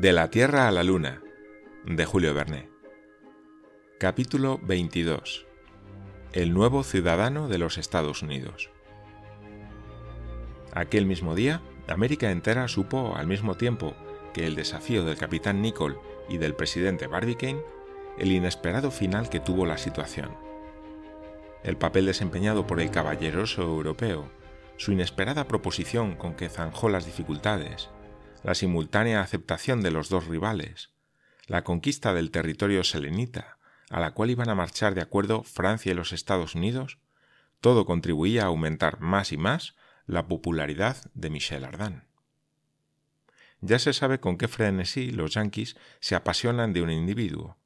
De la Tierra a la Luna, de Julio Verne. Capítulo 22. El nuevo ciudadano de los Estados Unidos. Aquel mismo día, América entera supo al mismo tiempo que el desafío del capitán Nicol y del presidente Barbicane el inesperado final que tuvo la situación. El papel desempeñado por el caballeroso europeo, su inesperada proposición con que zanjó las dificultades, la simultánea aceptación de los dos rivales, la conquista del territorio selenita, a la cual iban a marchar de acuerdo Francia y los Estados Unidos, todo contribuía a aumentar más y más la popularidad de Michel Ardan. Ya se sabe con qué frenesí los yanquis se apasionan de un individuo.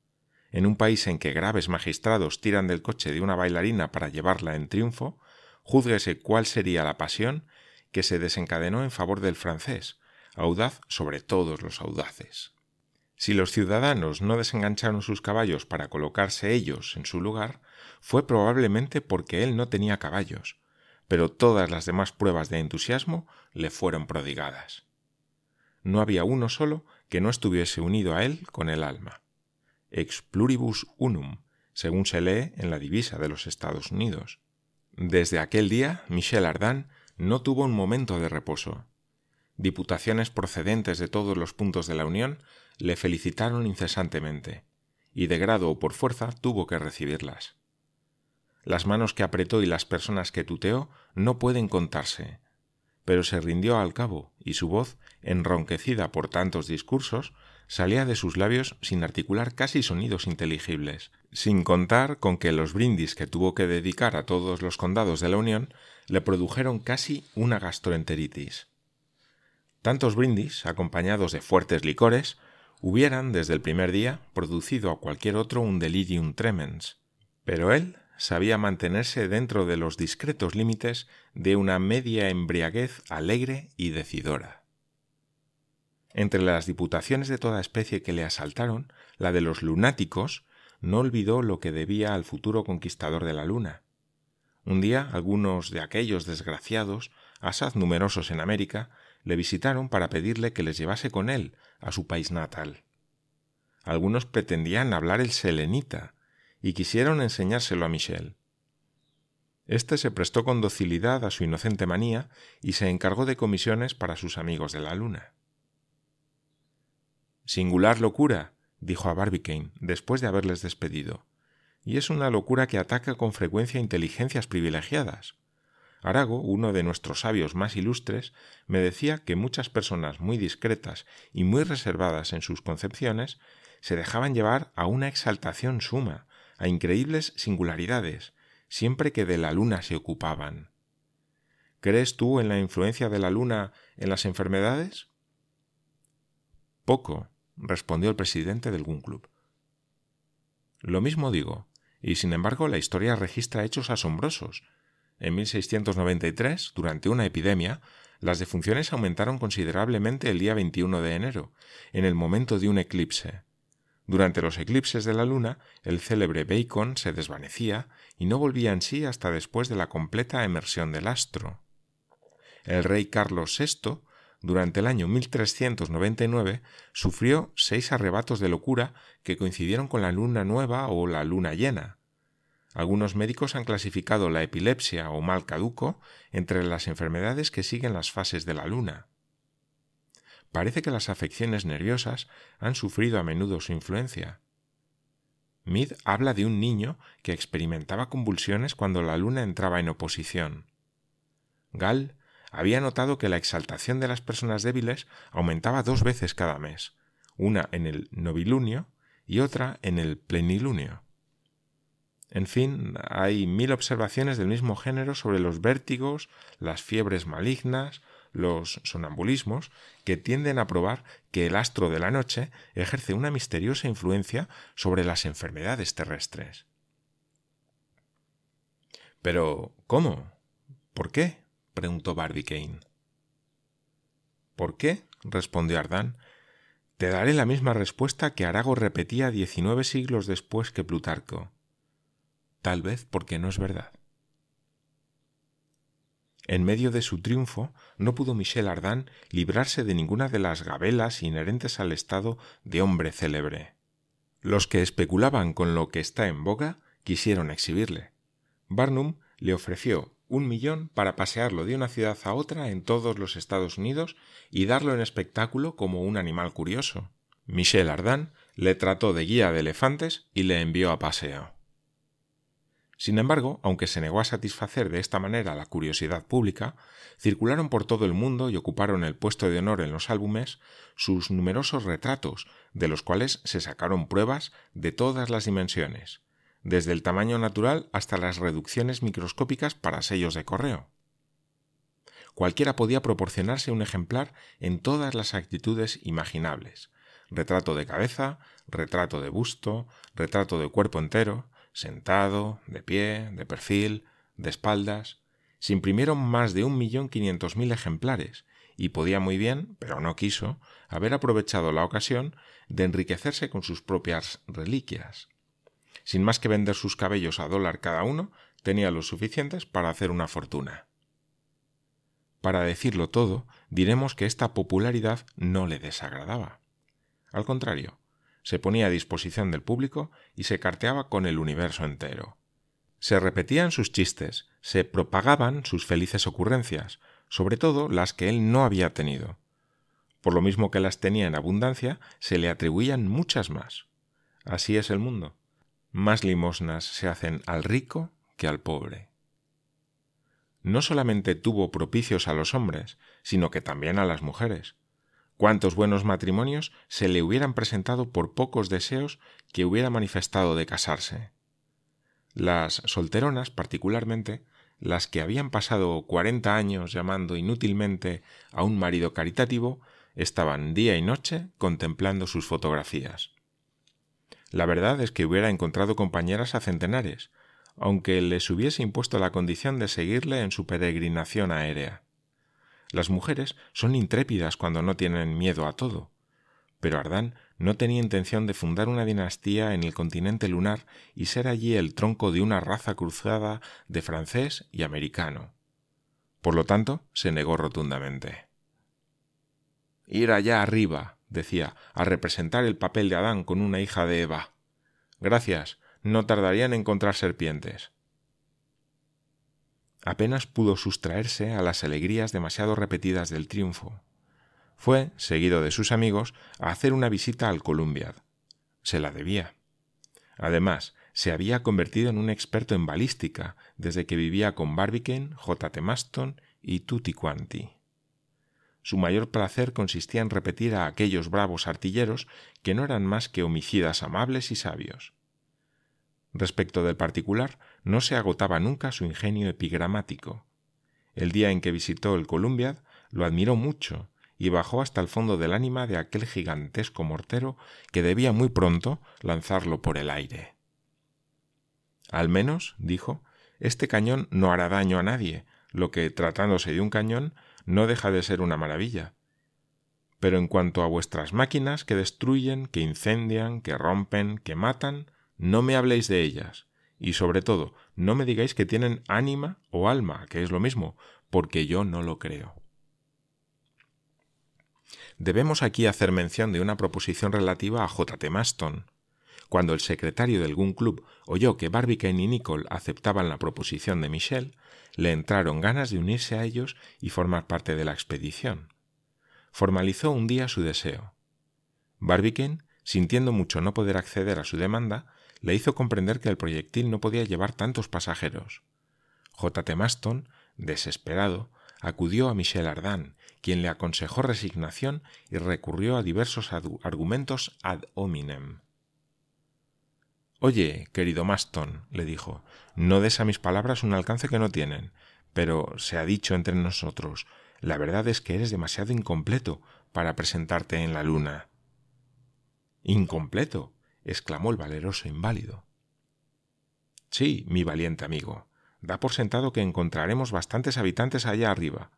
En un país en que graves magistrados tiran del coche de una bailarina para llevarla en triunfo, júzguese cuál sería la pasión que se desencadenó en favor del francés, audaz sobre todos los audaces. Si los ciudadanos no desengancharon sus caballos para colocarse ellos en su lugar, fue probablemente porque él no tenía caballos, pero todas las demás pruebas de entusiasmo le fueron prodigadas. No había uno solo que no estuviese unido a él con el alma. Ex pluribus unum, según se lee en la divisa de los Estados Unidos. Desde aquel día, Michel Ardan no tuvo un momento de reposo. Diputaciones procedentes de todos los puntos de la Unión le felicitaron incesantemente, y de grado o por fuerza tuvo que recibirlas. Las manos que apretó y las personas que tuteó no pueden contarse, pero se rindió al cabo, y su voz, enronquecida por tantos discursos, salía de sus labios sin articular casi sonidos inteligibles, sin contar con que los brindis que tuvo que dedicar a todos los condados de la Unión le produjeron casi una gastroenteritis. Tantos brindis, acompañados de fuertes licores, hubieran desde el primer día producido a cualquier otro un delirium tremens, pero él sabía mantenerse dentro de los discretos límites de una media embriaguez alegre y decidora. Entre las diputaciones de toda especie que le asaltaron, la de los lunáticos no olvidó lo que debía al futuro conquistador de la luna. Un día algunos de aquellos desgraciados, asaz numerosos en América, le visitaron para pedirle que les llevase con él a su país natal. Algunos pretendían hablar el selenita y quisieron enseñárselo a Michel. Este se prestó con docilidad a su inocente manía y se encargó de comisiones para sus amigos de la luna. Singular locura, dijo a Barbicane después de haberles despedido, y es una locura que ataca con frecuencia inteligencias privilegiadas. Arago, uno de nuestros sabios más ilustres, me decía que muchas personas muy discretas y muy reservadas en sus concepciones se dejaban llevar a una exaltación suma, a increíbles singularidades, siempre que de la luna se ocupaban. ¿Crees tú en la influencia de la luna en las enfermedades? Poco, respondió el presidente del Gun Club. Lo mismo digo, y sin embargo la historia registra hechos asombrosos, en 1693, durante una epidemia, las defunciones aumentaron considerablemente el día 21 de enero, en el momento de un eclipse. Durante los eclipses de la luna, el célebre Bacon se desvanecía y no volvía en sí hasta después de la completa emersión del astro. El rey Carlos VI, durante el año 1399, sufrió seis arrebatos de locura que coincidieron con la luna nueva o la luna llena. Algunos médicos han clasificado la epilepsia o mal caduco entre las enfermedades que siguen las fases de la luna. Parece que las afecciones nerviosas han sufrido a menudo su influencia. Mead habla de un niño que experimentaba convulsiones cuando la luna entraba en oposición. Gall había notado que la exaltación de las personas débiles aumentaba dos veces cada mes, una en el novilunio y otra en el plenilunio. En fin, hay mil observaciones del mismo género sobre los vértigos, las fiebres malignas, los sonambulismos, que tienden a probar que el astro de la noche ejerce una misteriosa influencia sobre las enfermedades terrestres. Pero, ¿cómo? ¿Por qué? preguntó Barbicane. ¿Por qué? respondió Ardán. Te daré la misma respuesta que Arago repetía diecinueve siglos después que Plutarco tal vez porque no es verdad. En medio de su triunfo, no pudo Michel Ardan librarse de ninguna de las gabelas inherentes al estado de hombre célebre. Los que especulaban con lo que está en boga quisieron exhibirle. Barnum le ofreció un millón para pasearlo de una ciudad a otra en todos los Estados Unidos y darlo en espectáculo como un animal curioso. Michel Ardan le trató de guía de elefantes y le envió a paseo. Sin embargo, aunque se negó a satisfacer de esta manera la curiosidad pública, circularon por todo el mundo y ocuparon el puesto de honor en los álbumes sus numerosos retratos, de los cuales se sacaron pruebas de todas las dimensiones, desde el tamaño natural hasta las reducciones microscópicas para sellos de correo. Cualquiera podía proporcionarse un ejemplar en todas las actitudes imaginables retrato de cabeza, retrato de busto, retrato de cuerpo entero, sentado, de pie, de perfil, de espaldas. Se imprimieron más de un millón quinientos mil ejemplares, y podía muy bien, pero no quiso, haber aprovechado la ocasión de enriquecerse con sus propias reliquias. Sin más que vender sus cabellos a dólar cada uno, tenía los suficientes para hacer una fortuna. Para decirlo todo, diremos que esta popularidad no le desagradaba. Al contrario, se ponía a disposición del público y se carteaba con el universo entero. Se repetían sus chistes, se propagaban sus felices ocurrencias, sobre todo las que él no había tenido. Por lo mismo que las tenía en abundancia, se le atribuían muchas más. Así es el mundo. Más limosnas se hacen al rico que al pobre. No solamente tuvo propicios a los hombres, sino que también a las mujeres. ¿Cuántos buenos matrimonios se le hubieran presentado por pocos deseos que hubiera manifestado de casarse? Las solteronas, particularmente, las que habían pasado cuarenta años llamando inútilmente a un marido caritativo, estaban día y noche contemplando sus fotografías. La verdad es que hubiera encontrado compañeras a centenares, aunque les hubiese impuesto la condición de seguirle en su peregrinación aérea. Las mujeres son intrépidas cuando no tienen miedo a todo. Pero Ardán no tenía intención de fundar una dinastía en el continente lunar y ser allí el tronco de una raza cruzada de francés y americano. Por lo tanto, se negó rotundamente. Ir allá arriba, decía, a representar el papel de Adán con una hija de Eva. Gracias, no tardaría en encontrar serpientes apenas pudo sustraerse a las alegrías demasiado repetidas del triunfo. Fue, seguido de sus amigos, a hacer una visita al Columbiad. Se la debía. Además, se había convertido en un experto en balística desde que vivía con Barbicane, J. T. Maston y Tutti Quanti. Su mayor placer consistía en repetir a aquellos bravos artilleros que no eran más que homicidas amables y sabios. Respecto del particular, no se agotaba nunca su ingenio epigramático. El día en que visitó el Columbiad lo admiró mucho y bajó hasta el fondo del ánima de aquel gigantesco mortero que debía muy pronto lanzarlo por el aire. Al menos, dijo, este cañón no hará daño a nadie, lo que, tratándose de un cañón, no deja de ser una maravilla. Pero en cuanto a vuestras máquinas que destruyen, que incendian, que rompen, que matan, no me habléis de ellas, y sobre todo, no me digáis que tienen ánima o alma, que es lo mismo, porque yo no lo creo. Debemos aquí hacer mención de una proposición relativa a J. T. Maston. Cuando el secretario del Gun Club oyó que Barbicane y Nicole aceptaban la proposición de Michel, le entraron ganas de unirse a ellos y formar parte de la expedición. Formalizó un día su deseo. Barbicane, sintiendo mucho no poder acceder a su demanda, le hizo comprender que el proyectil no podía llevar tantos pasajeros. J. T. Maston, desesperado, acudió a Michel Ardan, quien le aconsejó resignación y recurrió a diversos argumentos ad hominem. Oye, querido Maston, le dijo, no des a mis palabras un alcance que no tienen, pero se ha dicho entre nosotros, la verdad es que eres demasiado incompleto para presentarte en la luna. Incompleto, exclamó el valeroso inválido. Sí, mi valiente amigo, da por sentado que encontraremos bastantes habitantes allá arriba.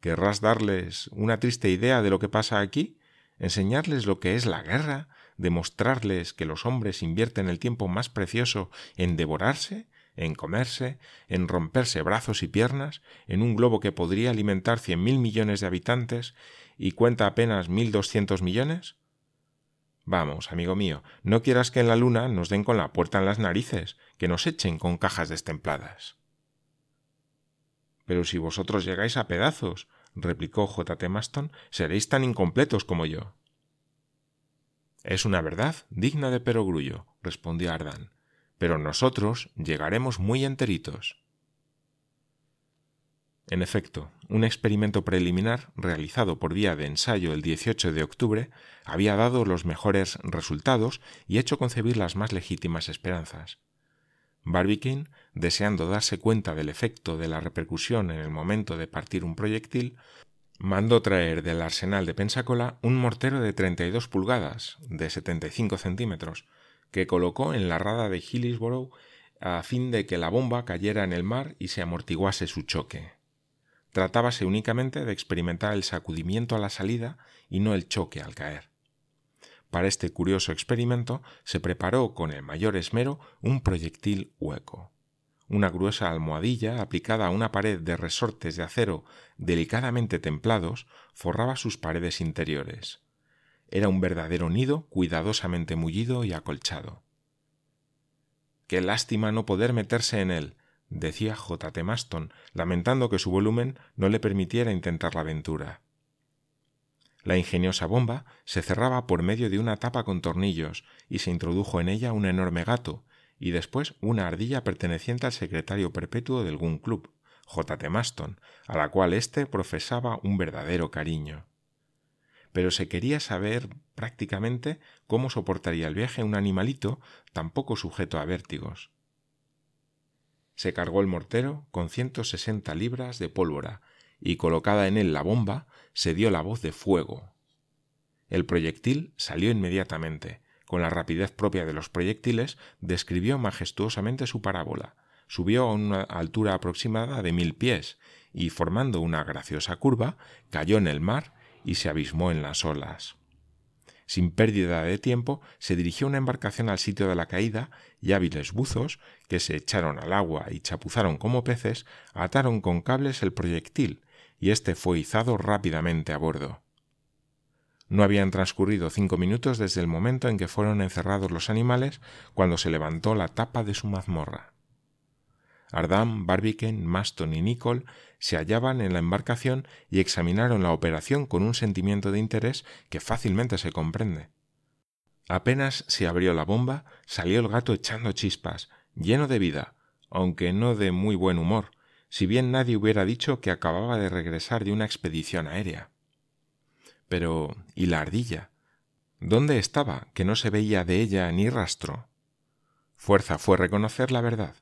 ¿Querrás darles una triste idea de lo que pasa aquí? ¿Enseñarles lo que es la guerra? ¿Demostrarles que los hombres invierten el tiempo más precioso en devorarse, en comerse, en romperse brazos y piernas, en un globo que podría alimentar cien mil millones de habitantes y cuenta apenas mil doscientos millones? Vamos, amigo mío, no quieras que en la luna nos den con la puerta en las narices, que nos echen con cajas destempladas. Pero si vosotros llegáis a pedazos, replicó J. T. Maston, seréis tan incompletos como yo. Es una verdad digna de perogrullo, respondió Ardan, pero nosotros llegaremos muy enteritos. En efecto, un experimento preliminar realizado por vía de ensayo el 18 de octubre había dado los mejores resultados y hecho concebir las más legítimas esperanzas. Barbicane, deseando darse cuenta del efecto de la repercusión en el momento de partir un proyectil, mandó traer del arsenal de Pensacola un mortero de 32 pulgadas, de 75 centímetros, que colocó en la rada de Hillsborough a fin de que la bomba cayera en el mar y se amortiguase su choque. Tratábase únicamente de experimentar el sacudimiento a la salida y no el choque al caer. Para este curioso experimento se preparó con el mayor esmero un proyectil hueco. Una gruesa almohadilla aplicada a una pared de resortes de acero delicadamente templados forraba sus paredes interiores. Era un verdadero nido cuidadosamente mullido y acolchado. Qué lástima no poder meterse en él, decía J. T. Maston, lamentando que su volumen no le permitiera intentar la aventura. La ingeniosa bomba se cerraba por medio de una tapa con tornillos y se introdujo en ella un enorme gato y después una ardilla perteneciente al secretario perpetuo del Gun Club, J. T. Maston, a la cual éste profesaba un verdadero cariño. Pero se quería saber prácticamente cómo soportaría el viaje un animalito tan poco sujeto a vértigos se cargó el mortero con ciento sesenta libras de pólvora y colocada en él la bomba, se dio la voz de fuego. El proyectil salió inmediatamente. Con la rapidez propia de los proyectiles, describió majestuosamente su parábola, subió a una altura aproximada de mil pies y, formando una graciosa curva, cayó en el mar y se abismó en las olas. Sin pérdida de tiempo, se dirigió una embarcación al sitio de la caída y hábiles buzos, que se echaron al agua y chapuzaron como peces, ataron con cables el proyectil, y éste fue izado rápidamente a bordo. No habían transcurrido cinco minutos desde el momento en que fueron encerrados los animales cuando se levantó la tapa de su mazmorra. Ardam, Barbicane, Maston y Nicol se hallaban en la embarcación y examinaron la operación con un sentimiento de interés que fácilmente se comprende. Apenas se abrió la bomba, salió el gato echando chispas, lleno de vida, aunque no de muy buen humor, si bien nadie hubiera dicho que acababa de regresar de una expedición aérea. Pero ¿y la ardilla? ¿Dónde estaba, que no se veía de ella ni rastro? Fuerza fue reconocer la verdad.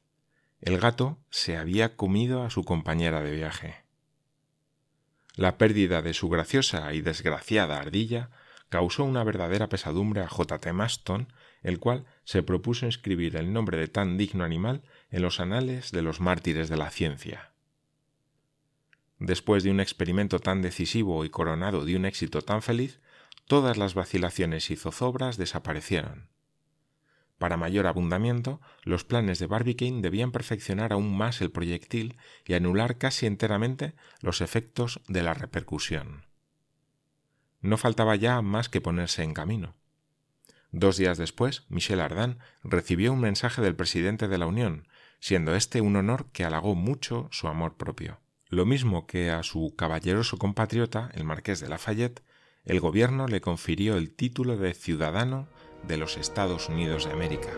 El gato se había comido a su compañera de viaje. La pérdida de su graciosa y desgraciada ardilla causó una verdadera pesadumbre a J. T. Maston, el cual se propuso inscribir el nombre de tan digno animal en los anales de los mártires de la ciencia. Después de un experimento tan decisivo y coronado de un éxito tan feliz, todas las vacilaciones y zozobras desaparecieron. Para mayor abundamiento, los planes de Barbicane debían perfeccionar aún más el proyectil y anular casi enteramente los efectos de la repercusión. No faltaba ya más que ponerse en camino. Dos días después, Michel Ardan recibió un mensaje del presidente de la Unión, siendo este un honor que halagó mucho su amor propio. Lo mismo que a su caballeroso compatriota, el marqués de Lafayette, el gobierno le confirió el título de ciudadano de los Estados Unidos de América.